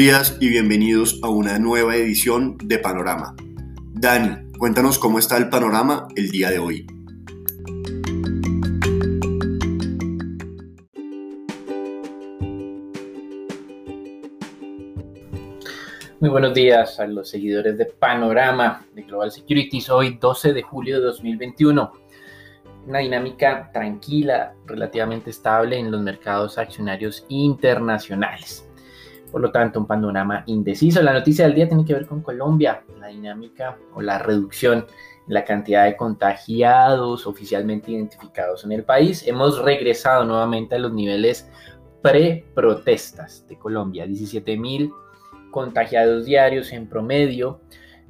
Días y bienvenidos a una nueva edición de Panorama. Dani, cuéntanos cómo está el panorama el día de hoy. Muy buenos días a los seguidores de Panorama de Global Securities. Hoy 12 de julio de 2021. Una dinámica tranquila, relativamente estable en los mercados accionarios internacionales. Por lo tanto, un panorama indeciso. La noticia del día tiene que ver con Colombia, la dinámica o la reducción en la cantidad de contagiados oficialmente identificados en el país. Hemos regresado nuevamente a los niveles pre-protestas de Colombia, 17 mil contagiados diarios en promedio.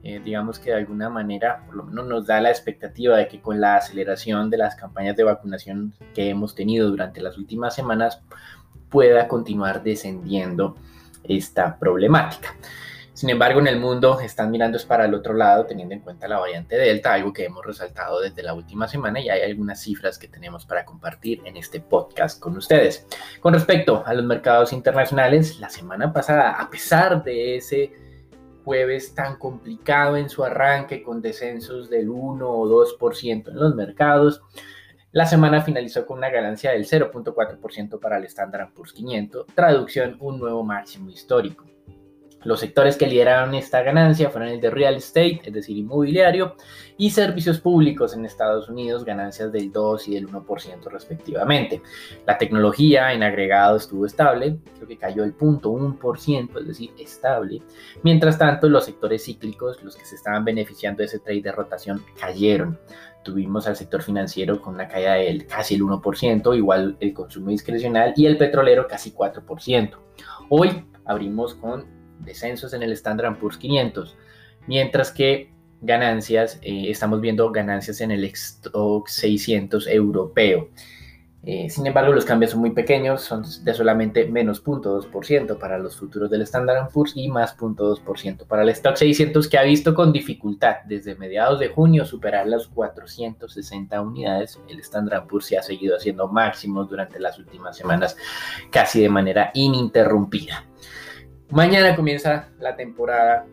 Eh, digamos que de alguna manera, por lo menos nos da la expectativa de que con la aceleración de las campañas de vacunación que hemos tenido durante las últimas semanas pueda continuar descendiendo esta problemática. Sin embargo, en el mundo están mirando es para el otro lado, teniendo en cuenta la variante Delta, algo que hemos resaltado desde la última semana y hay algunas cifras que tenemos para compartir en este podcast con ustedes. Con respecto a los mercados internacionales, la semana pasada, a pesar de ese jueves tan complicado en su arranque con descensos del 1 o 2% en los mercados, la semana finalizó con una ganancia del 0.4% para el Standard Poor's 500, traducción un nuevo máximo histórico. Los sectores que lideraron esta ganancia fueron el de real estate, es decir, inmobiliario, y servicios públicos en Estados Unidos, ganancias del 2 y del 1% respectivamente. La tecnología en agregado estuvo estable, creo que cayó el 0.1%, es decir, estable. Mientras tanto, los sectores cíclicos, los que se estaban beneficiando de ese trade de rotación, cayeron. Tuvimos al sector financiero con una caída del casi el 1%, igual el consumo discrecional y el petrolero casi 4%. Hoy abrimos con descensos en el Standard Poor's 500, mientras que ganancias, eh, estamos viendo ganancias en el Stock 600 europeo. Eh, sin embargo, los cambios son muy pequeños, son de solamente menos 0.2% para los futuros del Standard Poor's y más 0.2% para el Stock 600 que ha visto con dificultad desde mediados de junio superar las 460 unidades. El Standard Poor's se ha seguido haciendo máximos durante las últimas semanas casi de manera ininterrumpida. Mañana comienza la temporada,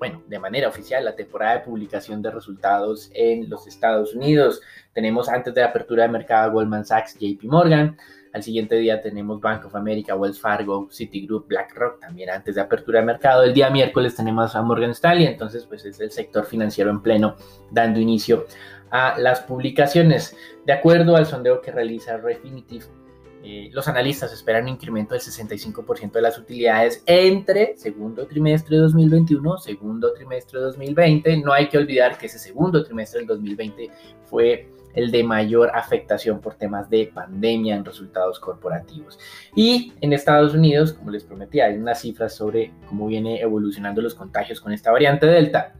bueno, de manera oficial, la temporada de publicación de resultados en los Estados Unidos. Tenemos antes de la apertura de mercado Goldman Sachs, JP Morgan. Al siguiente día tenemos Bank of America, Wells Fargo, Citigroup, BlackRock, también antes de apertura de mercado. El día miércoles tenemos a Morgan Stanley, entonces pues es el sector financiero en pleno dando inicio a las publicaciones. De acuerdo al sondeo que realiza Refinitiv, eh, los analistas esperan un incremento del 65% de las utilidades entre segundo trimestre de 2021, segundo trimestre de 2020. No hay que olvidar que ese segundo trimestre del 2020 fue el de mayor afectación por temas de pandemia en resultados corporativos. Y en Estados Unidos, como les prometí, hay unas cifras sobre cómo viene evolucionando los contagios con esta variante Delta.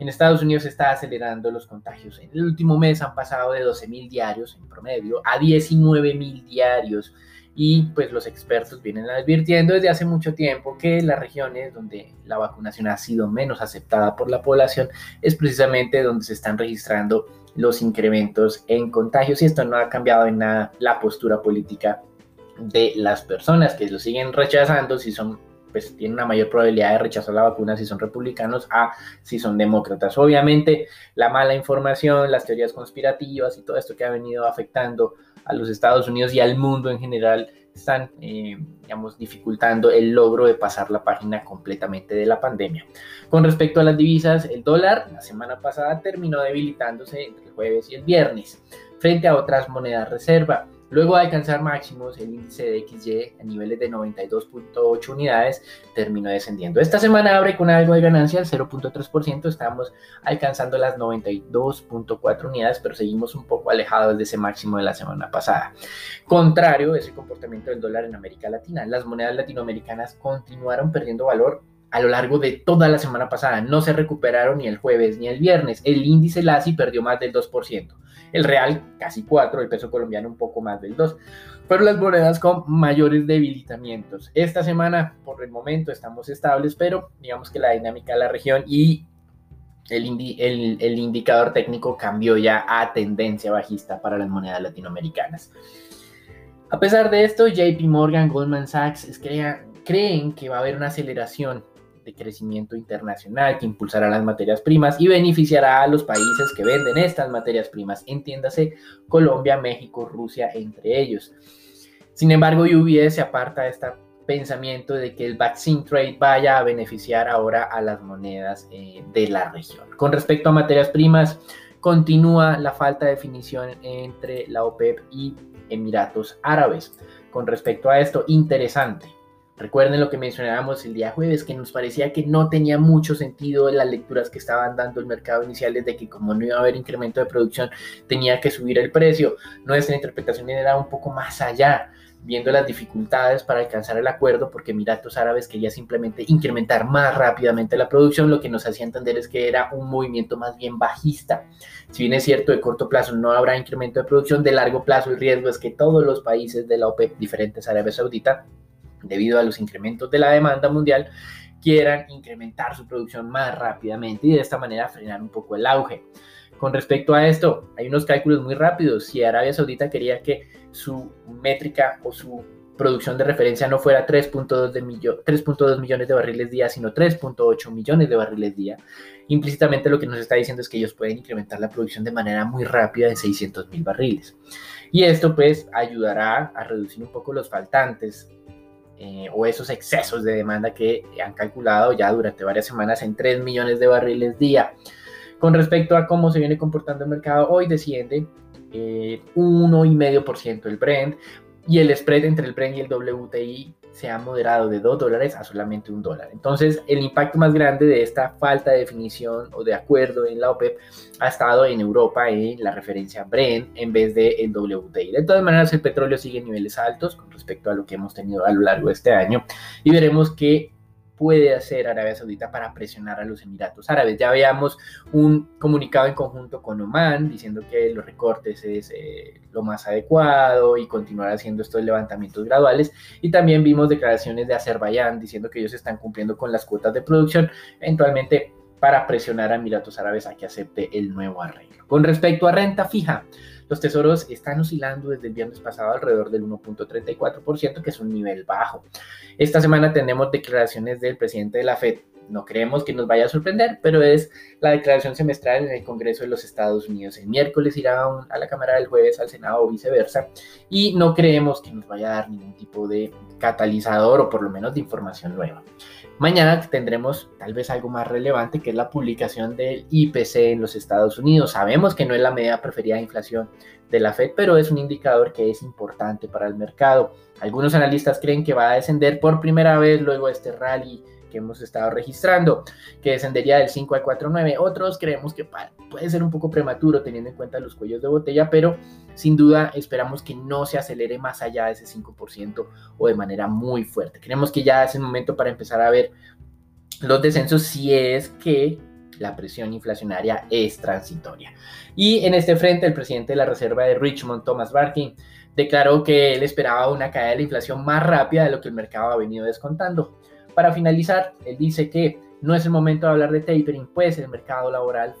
En Estados Unidos se está acelerando los contagios. En el último mes han pasado de 12.000 diarios en promedio a 19.000 diarios. Y pues los expertos vienen advirtiendo desde hace mucho tiempo que las regiones donde la vacunación ha sido menos aceptada por la población es precisamente donde se están registrando los incrementos en contagios y esto no ha cambiado en nada la postura política de las personas que lo siguen rechazando si son pues tienen una mayor probabilidad de rechazar la vacuna si son republicanos a si son demócratas. Obviamente la mala información, las teorías conspirativas y todo esto que ha venido afectando a los Estados Unidos y al mundo en general están, eh, digamos, dificultando el logro de pasar la página completamente de la pandemia. Con respecto a las divisas, el dólar la semana pasada terminó debilitándose entre el jueves y el viernes frente a otras monedas reserva. Luego de alcanzar máximos, el índice de XY a niveles de 92.8 unidades terminó descendiendo. Esta semana abre con algo de ganancia, el 0.3%, estamos alcanzando las 92.4 unidades, pero seguimos un poco alejados de ese máximo de la semana pasada. Contrario ese comportamiento del dólar en América Latina, las monedas latinoamericanas continuaron perdiendo valor a lo largo de toda la semana pasada. No se recuperaron ni el jueves ni el viernes. El índice LASI perdió más del 2%. El real casi 4%, el peso colombiano un poco más del 2%. Fueron las monedas con mayores debilitamientos. Esta semana, por el momento, estamos estables, pero digamos que la dinámica de la región y el, el indicador técnico cambió ya a tendencia bajista para las monedas latinoamericanas. A pesar de esto, JP Morgan, Goldman Sachs, es creen que va a haber una aceleración de crecimiento internacional que impulsará las materias primas y beneficiará a los países que venden estas materias primas, entiéndase Colombia, México, Rusia, entre ellos. Sin embargo, UBS se aparta de este pensamiento de que el vaccine trade vaya a beneficiar ahora a las monedas eh, de la región. Con respecto a materias primas, continúa la falta de definición entre la OPEP y Emiratos Árabes. Con respecto a esto, interesante. Recuerden lo que mencionábamos el día jueves, que nos parecía que no tenía mucho sentido las lecturas que estaban dando el mercado inicial desde que como no iba a haber incremento de producción, tenía que subir el precio. Nuestra interpretación era un poco más allá, viendo las dificultades para alcanzar el acuerdo, porque Emiratos Árabes quería simplemente incrementar más rápidamente la producción, lo que nos hacía entender es que era un movimiento más bien bajista. Si bien es cierto, de corto plazo no habrá incremento de producción, de largo plazo el riesgo es que todos los países de la OPEP, diferentes Arabia Saudita, debido a los incrementos de la demanda mundial, quieran incrementar su producción más rápidamente y de esta manera frenar un poco el auge. Con respecto a esto, hay unos cálculos muy rápidos. Si Arabia Saudita quería que su métrica o su producción de referencia no fuera 3.2 millones de barriles día, sino 3.8 millones de barriles día, implícitamente lo que nos está diciendo es que ellos pueden incrementar la producción de manera muy rápida de 600 mil barriles. Y esto pues ayudará a reducir un poco los faltantes eh, o esos excesos de demanda que han calculado ya durante varias semanas en 3 millones de barriles día. Con respecto a cómo se viene comportando el mercado, hoy desciende eh, 1,5% el Brent y el spread entre el Brent y el WTI se ha moderado de 2 dólares a solamente 1 dólar. Entonces, el impacto más grande de esta falta de definición o de acuerdo en la OPEP ha estado en Europa en la referencia Brent en vez de el WTI. De todas maneras, el petróleo sigue en niveles altos con respecto a lo que hemos tenido a lo largo de este año y veremos que puede hacer Arabia Saudita para presionar a los Emiratos Árabes. Ya veíamos un comunicado en conjunto con Oman diciendo que los recortes es eh, lo más adecuado y continuar haciendo estos levantamientos graduales. Y también vimos declaraciones de Azerbaiyán diciendo que ellos están cumpliendo con las cuotas de producción, eventualmente para presionar a Emiratos Árabes a que acepte el nuevo arreglo. Con respecto a renta fija, los tesoros están oscilando desde el viernes pasado alrededor del 1.34%, que es un nivel bajo. Esta semana tenemos declaraciones del presidente de la Fed. No creemos que nos vaya a sorprender, pero es la declaración semestral en el Congreso de los Estados Unidos. El miércoles irá a la Cámara del jueves al Senado o viceversa. Y no creemos que nos vaya a dar ningún tipo de catalizador o por lo menos de información nueva. Mañana tendremos tal vez algo más relevante que es la publicación del IPC en los Estados Unidos. Sabemos que no es la medida preferida de inflación de la Fed, pero es un indicador que es importante para el mercado. Algunos analistas creen que va a descender por primera vez luego de este rally que hemos estado registrando, que descendería del 5 al 4.9. Otros creemos que puede ser un poco prematuro teniendo en cuenta los cuellos de botella, pero sin duda esperamos que no se acelere más allá de ese 5% o de manera muy fuerte. Creemos que ya es el momento para empezar a ver los descensos si es que la presión inflacionaria es transitoria. Y en este frente, el presidente de la Reserva de Richmond, Thomas Barkin, declaró que él esperaba una caída de la inflación más rápida de lo que el mercado ha venido descontando. Para finalizar, él dice que no es el momento de hablar de tapering, pues el mercado laboral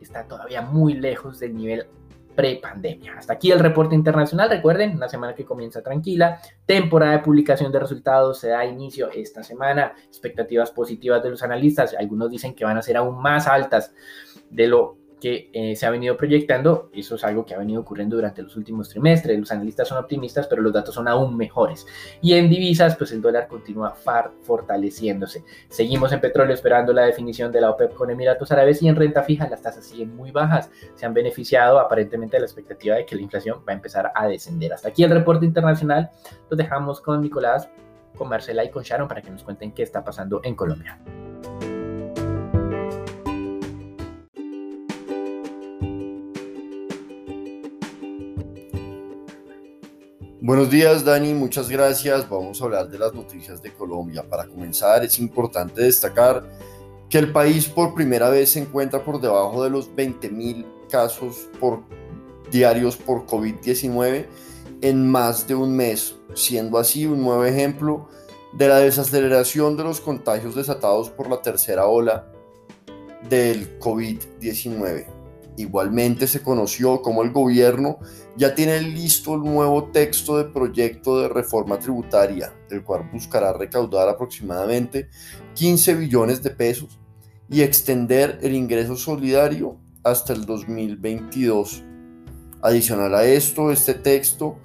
está todavía muy lejos del nivel pre-pandemia. Hasta aquí el reporte internacional. Recuerden, una semana que comienza tranquila. Temporada de publicación de resultados se da inicio esta semana. Expectativas positivas de los analistas. Algunos dicen que van a ser aún más altas de lo que eh, se ha venido proyectando. Eso es algo que ha venido ocurriendo durante los últimos trimestres. Los analistas son optimistas, pero los datos son aún mejores. Y en divisas, pues el dólar continúa fortaleciéndose. Seguimos en petróleo esperando la definición de la OPEP con Emiratos Árabes y en renta fija las tasas siguen muy bajas. Se han beneficiado aparentemente de la expectativa de que la inflación va a empezar a descender. Hasta aquí el reporte internacional. Los dejamos con Nicolás, con Marcela y con Sharon para que nos cuenten qué está pasando en Colombia. Buenos días, Dani, muchas gracias. Vamos a hablar de las noticias de Colombia. Para comenzar, es importante destacar que el país por primera vez se encuentra por debajo de los 20.000 casos por, diarios por COVID-19 en más de un mes, siendo así un nuevo ejemplo de la desaceleración de los contagios desatados por la tercera ola del COVID-19. Igualmente se conoció cómo el gobierno ya tiene listo el nuevo texto de proyecto de reforma tributaria, el cual buscará recaudar aproximadamente 15 billones de pesos y extender el ingreso solidario hasta el 2022. Adicional a esto, este texto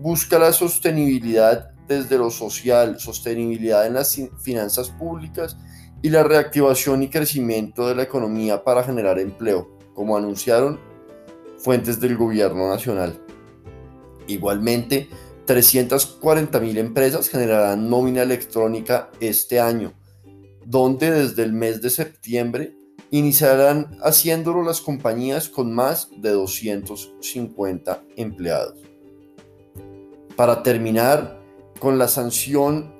busca la sostenibilidad desde lo social, sostenibilidad en las finanzas públicas y la reactivación y crecimiento de la economía para generar empleo, como anunciaron fuentes del gobierno nacional. Igualmente, 340.000 empresas generarán nómina electrónica este año, donde desde el mes de septiembre iniciarán haciéndolo las compañías con más de 250 empleados. Para terminar con la sanción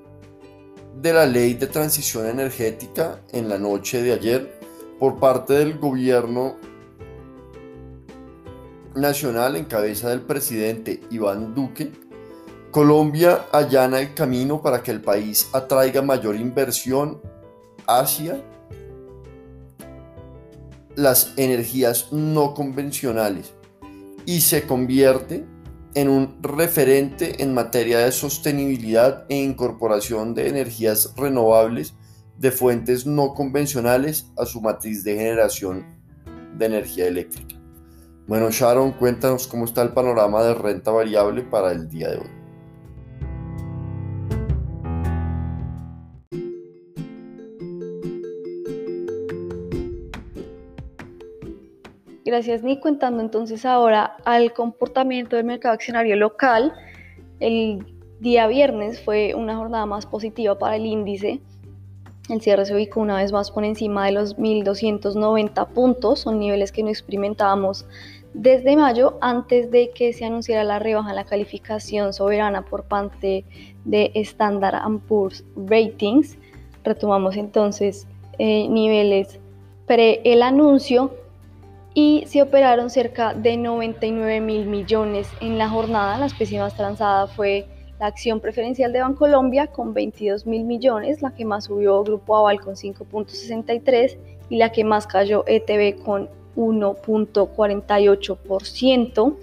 de la ley de transición energética en la noche de ayer por parte del gobierno nacional en cabeza del presidente Iván Duque, Colombia allana el camino para que el país atraiga mayor inversión hacia las energías no convencionales y se convierte en un referente en materia de sostenibilidad e incorporación de energías renovables de fuentes no convencionales a su matriz de generación de energía eléctrica. Bueno, Sharon, cuéntanos cómo está el panorama de renta variable para el día de hoy. Gracias, Nick. Contando entonces ahora al comportamiento del mercado accionario local, el día viernes fue una jornada más positiva para el índice. El cierre se ubicó una vez más por encima de los 1.290 puntos, son niveles que no experimentábamos desde mayo, antes de que se anunciara la rebaja en la calificación soberana por parte de Standard Poor's Ratings. Retomamos entonces eh, niveles pre el anuncio y se operaron cerca de 99 mil millones en la jornada. La especie más transada fue la acción preferencial de Bancolombia con 22 mil millones, la que más subió Grupo Aval con 5.63 y la que más cayó ETB con 1.48%.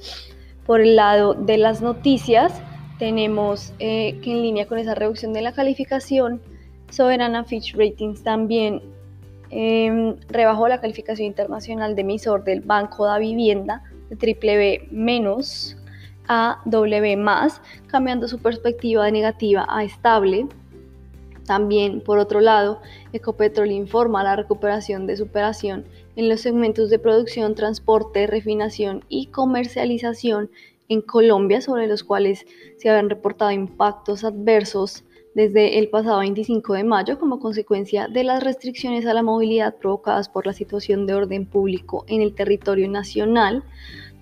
Por el lado de las noticias, tenemos eh, que en línea con esa reducción de la calificación, Soberana Fitch Ratings también Em, rebajó la calificación internacional de emisor del Banco de Vivienda de triple B menos a W más, cambiando su perspectiva de negativa a estable. También, por otro lado, Ecopetrol informa la recuperación de superación en los segmentos de producción, transporte, refinación y comercialización en Colombia, sobre los cuales se habían reportado impactos adversos desde el pasado 25 de mayo como consecuencia de las restricciones a la movilidad provocadas por la situación de orden público en el territorio nacional.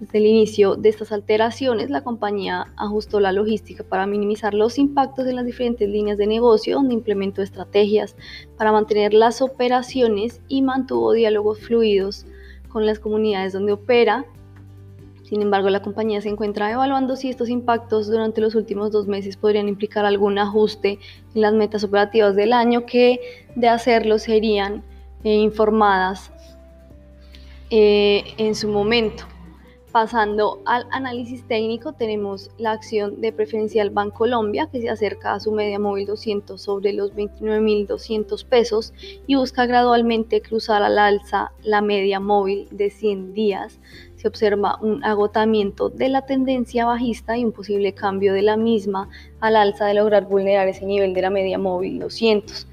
Desde el inicio de estas alteraciones, la compañía ajustó la logística para minimizar los impactos en las diferentes líneas de negocio, donde implementó estrategias para mantener las operaciones y mantuvo diálogos fluidos con las comunidades donde opera sin embargo, la compañía se encuentra evaluando si estos impactos durante los últimos dos meses podrían implicar algún ajuste en las metas operativas del año que de hacerlo serían eh, informadas eh, en su momento. Pasando al análisis técnico, tenemos la acción de preferencial Bancolombia que se acerca a su media móvil 200 sobre los 29.200 pesos y busca gradualmente cruzar al alza la media móvil de 100 días. Se observa un agotamiento de la tendencia bajista y un posible cambio de la misma al alza de lograr vulnerar ese nivel de la media móvil 200.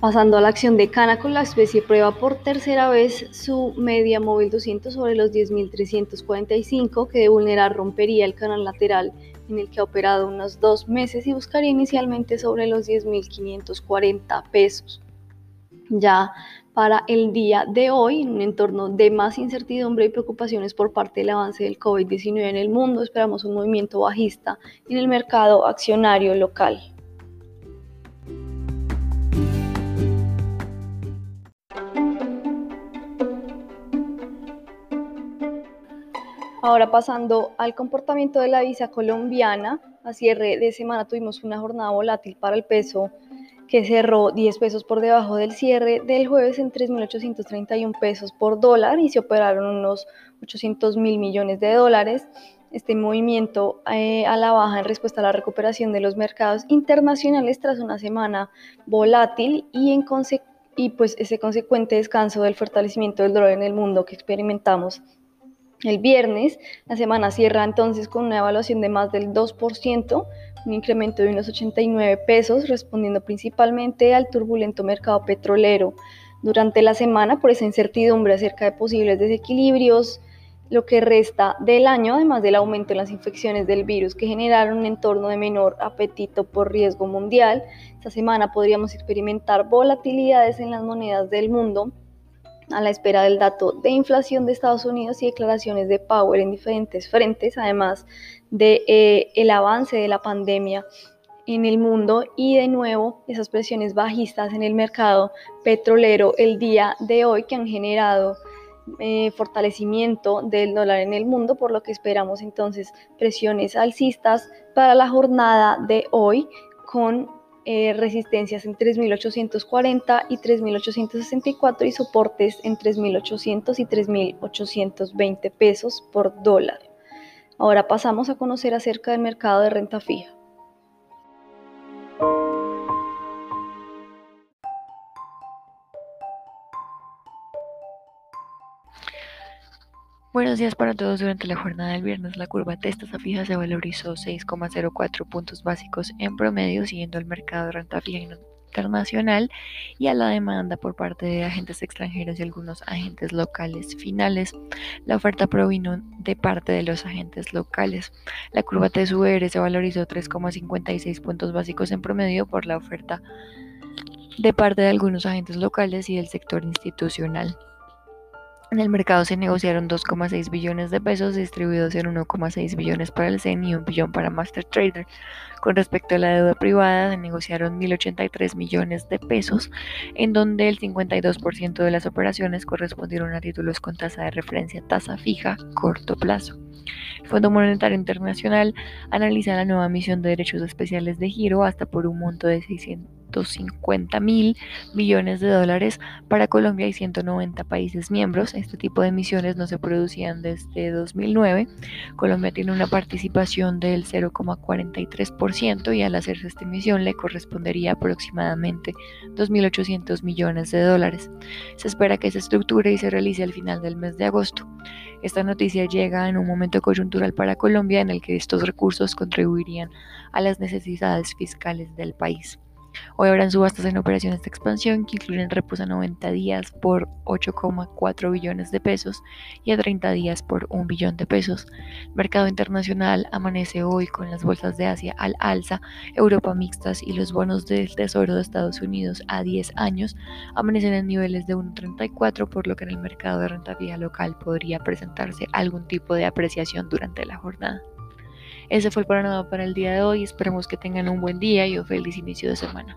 Pasando a la acción de Canacol, la especie prueba por tercera vez su media móvil 200 sobre los 10.345, que de vulnerar rompería el canal lateral en el que ha operado unos dos meses y buscaría inicialmente sobre los 10.540 pesos. Ya para el día de hoy, en un entorno de más incertidumbre y preocupaciones por parte del avance del COVID-19 en el mundo, esperamos un movimiento bajista en el mercado accionario local. Ahora pasando al comportamiento de la visa colombiana, a cierre de semana tuvimos una jornada volátil para el peso que cerró 10 pesos por debajo del cierre del jueves en 3.831 pesos por dólar y se operaron unos 800 mil millones de dólares. Este movimiento eh, a la baja en respuesta a la recuperación de los mercados internacionales tras una semana volátil y, en y pues ese consecuente descanso del fortalecimiento del dólar en el mundo que experimentamos el viernes. La semana cierra entonces con una evaluación de más del 2%, un incremento de unos 89 pesos, respondiendo principalmente al turbulento mercado petrolero. Durante la semana, por esa incertidumbre acerca de posibles desequilibrios, lo que resta del año, además del aumento en las infecciones del virus que generaron un entorno de menor apetito por riesgo mundial, esta semana podríamos experimentar volatilidades en las monedas del mundo, a la espera del dato de inflación de Estados Unidos y declaraciones de Power en diferentes frentes, además de eh, el avance de la pandemia en el mundo y de nuevo esas presiones bajistas en el mercado petrolero el día de hoy que han generado eh, fortalecimiento del dólar en el mundo, por lo que esperamos entonces presiones alcistas para la jornada de hoy con eh, resistencias en 3.840 y 3.864 y soportes en 3.800 y 3.820 pesos por dólar. Ahora pasamos a conocer acerca del mercado de renta fija. Buenos días para todos. Durante la jornada del viernes, la curva tasa fija se valorizó 6,04 puntos básicos en promedio, siguiendo el mercado de renta fija internacional y a la demanda por parte de agentes extranjeros y algunos agentes locales finales. La oferta provino de parte de los agentes locales. La curva TSUR se valorizó 3,56 puntos básicos en promedio por la oferta de parte de algunos agentes locales y del sector institucional. En el mercado se negociaron 2,6 billones de pesos distribuidos en 1,6 billones para el CEN y 1 billón para Master Trader. Con respecto a la deuda privada, se negociaron 1.083 millones de pesos, en donde el 52% de las operaciones correspondieron a títulos con tasa de referencia tasa fija corto plazo. El Fondo Monetario Internacional analiza la nueva emisión de derechos especiales de giro hasta por un monto de 600 150 mil millones de dólares para Colombia y 190 países miembros. Este tipo de emisiones no se producían desde 2009. Colombia tiene una participación del 0,43% y al hacerse esta emisión le correspondería aproximadamente 2.800 millones de dólares. Se espera que se estructure y se realice al final del mes de agosto. Esta noticia llega en un momento coyuntural para Colombia en el que estos recursos contribuirían a las necesidades fiscales del país. Hoy habrán subastas en operaciones de expansión que incluyen repos a 90 días por 8,4 billones de pesos y a 30 días por 1 billón de pesos. mercado internacional amanece hoy con las bolsas de Asia al alza, Europa mixtas y los bonos del Tesoro de Estados Unidos a 10 años amanecen en niveles de 1,34 por lo que en el mercado de renta fija local podría presentarse algún tipo de apreciación durante la jornada. Ese fue el panorama para el día de hoy. Esperemos que tengan un buen día y un feliz inicio de semana.